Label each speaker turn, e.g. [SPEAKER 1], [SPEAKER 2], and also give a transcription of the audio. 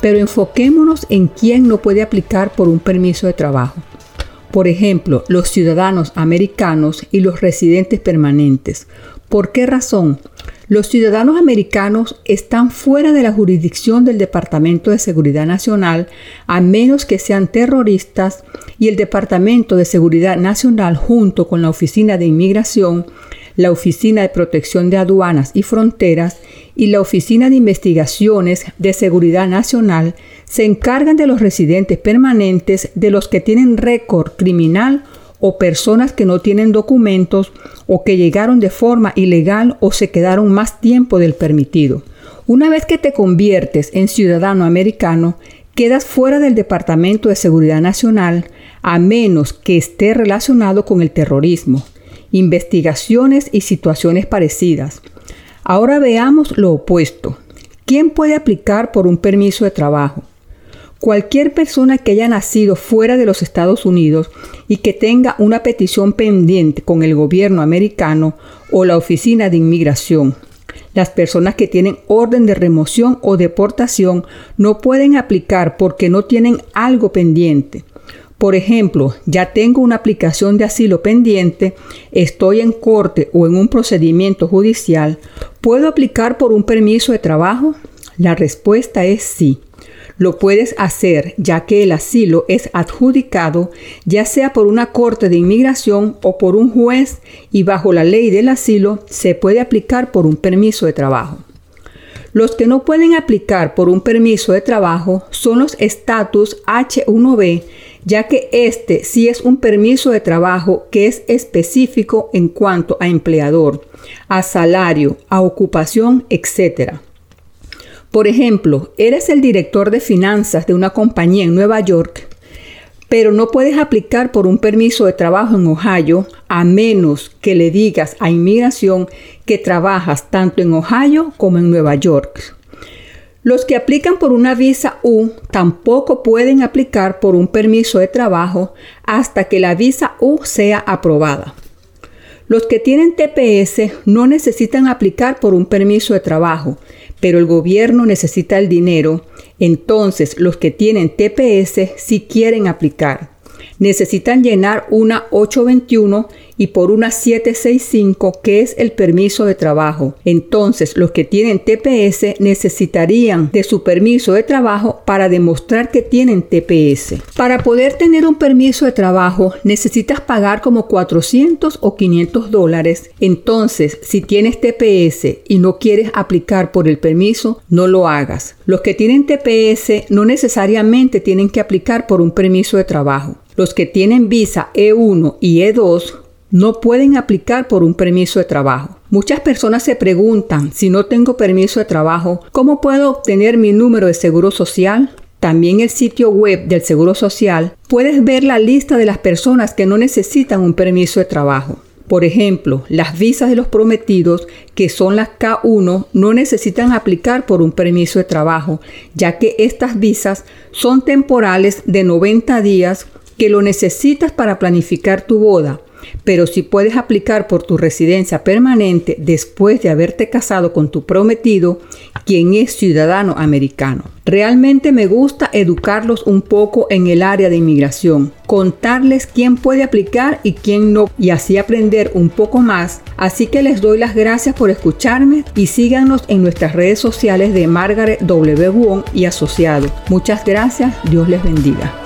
[SPEAKER 1] pero enfoquémonos en quién no puede aplicar por un permiso de trabajo. Por ejemplo, los ciudadanos americanos y los residentes permanentes. ¿Por qué razón? Los ciudadanos americanos están fuera de la jurisdicción del Departamento de Seguridad Nacional a menos que sean terroristas y el Departamento de Seguridad Nacional junto con la Oficina de Inmigración la Oficina de Protección de Aduanas y Fronteras y la Oficina de Investigaciones de Seguridad Nacional se encargan de los residentes permanentes, de los que tienen récord criminal o personas que no tienen documentos o que llegaron de forma ilegal o se quedaron más tiempo del permitido. Una vez que te conviertes en ciudadano americano, quedas fuera del Departamento de Seguridad Nacional a menos que esté relacionado con el terrorismo, investigaciones y situaciones parecidas. Ahora veamos lo opuesto. ¿Quién puede aplicar por un permiso de trabajo? Cualquier persona que haya nacido fuera de los Estados Unidos y que tenga una petición pendiente con el gobierno americano o la Oficina de Inmigración. Las personas que tienen orden de remoción o deportación no pueden aplicar porque no tienen algo pendiente. Por ejemplo, ya tengo una aplicación de asilo pendiente, estoy en corte o en un procedimiento judicial, ¿puedo aplicar por un permiso de trabajo? La respuesta es sí. Lo puedes hacer ya que el asilo es adjudicado ya sea por una corte de inmigración o por un juez y bajo la ley del asilo se puede aplicar por un permiso de trabajo. Los que no pueden aplicar por un permiso de trabajo son los estatus H1B ya que este sí es un permiso de trabajo que es específico en cuanto a empleador, a salario, a ocupación, etc. Por ejemplo, eres el director de finanzas de una compañía en Nueva York, pero no puedes aplicar por un permiso de trabajo en Ohio a menos que le digas a inmigración que trabajas tanto en Ohio como en Nueva York. Los que aplican por una visa U tampoco pueden aplicar por un permiso de trabajo hasta que la visa U sea aprobada. Los que tienen TPS no necesitan aplicar por un permiso de trabajo, pero el gobierno necesita el dinero, entonces los que tienen TPS sí quieren aplicar. Necesitan llenar una 821 y por una 765 que es el permiso de trabajo. Entonces los que tienen TPS necesitarían de su permiso de trabajo para demostrar que tienen TPS. Para poder tener un permiso de trabajo necesitas pagar como 400 o 500 dólares. Entonces si tienes TPS y no quieres aplicar por el permiso, no lo hagas. Los que tienen TPS no necesariamente tienen que aplicar por un permiso de trabajo. Los que tienen visa E1 y E2 no pueden aplicar por un permiso de trabajo. Muchas personas se preguntan, si no tengo permiso de trabajo, ¿cómo puedo obtener mi número de seguro social? También el sitio web del Seguro Social puedes ver la lista de las personas que no necesitan un permiso de trabajo. Por ejemplo, las visas de los prometidos, que son las K1, no necesitan aplicar por un permiso de trabajo, ya que estas visas son temporales de 90 días que lo necesitas para planificar tu boda Pero si puedes aplicar por tu residencia permanente después de haberte casado con tu prometido, quien es ciudadano americano. Realmente me gusta educarlos un poco en el área de inmigración, contarles quién puede aplicar y quién no, y así aprender un poco más. Así que les doy las gracias por escucharme y síganos en nuestras redes sociales de Margaret W. Wong y Asociado. Muchas gracias, Dios les bendiga.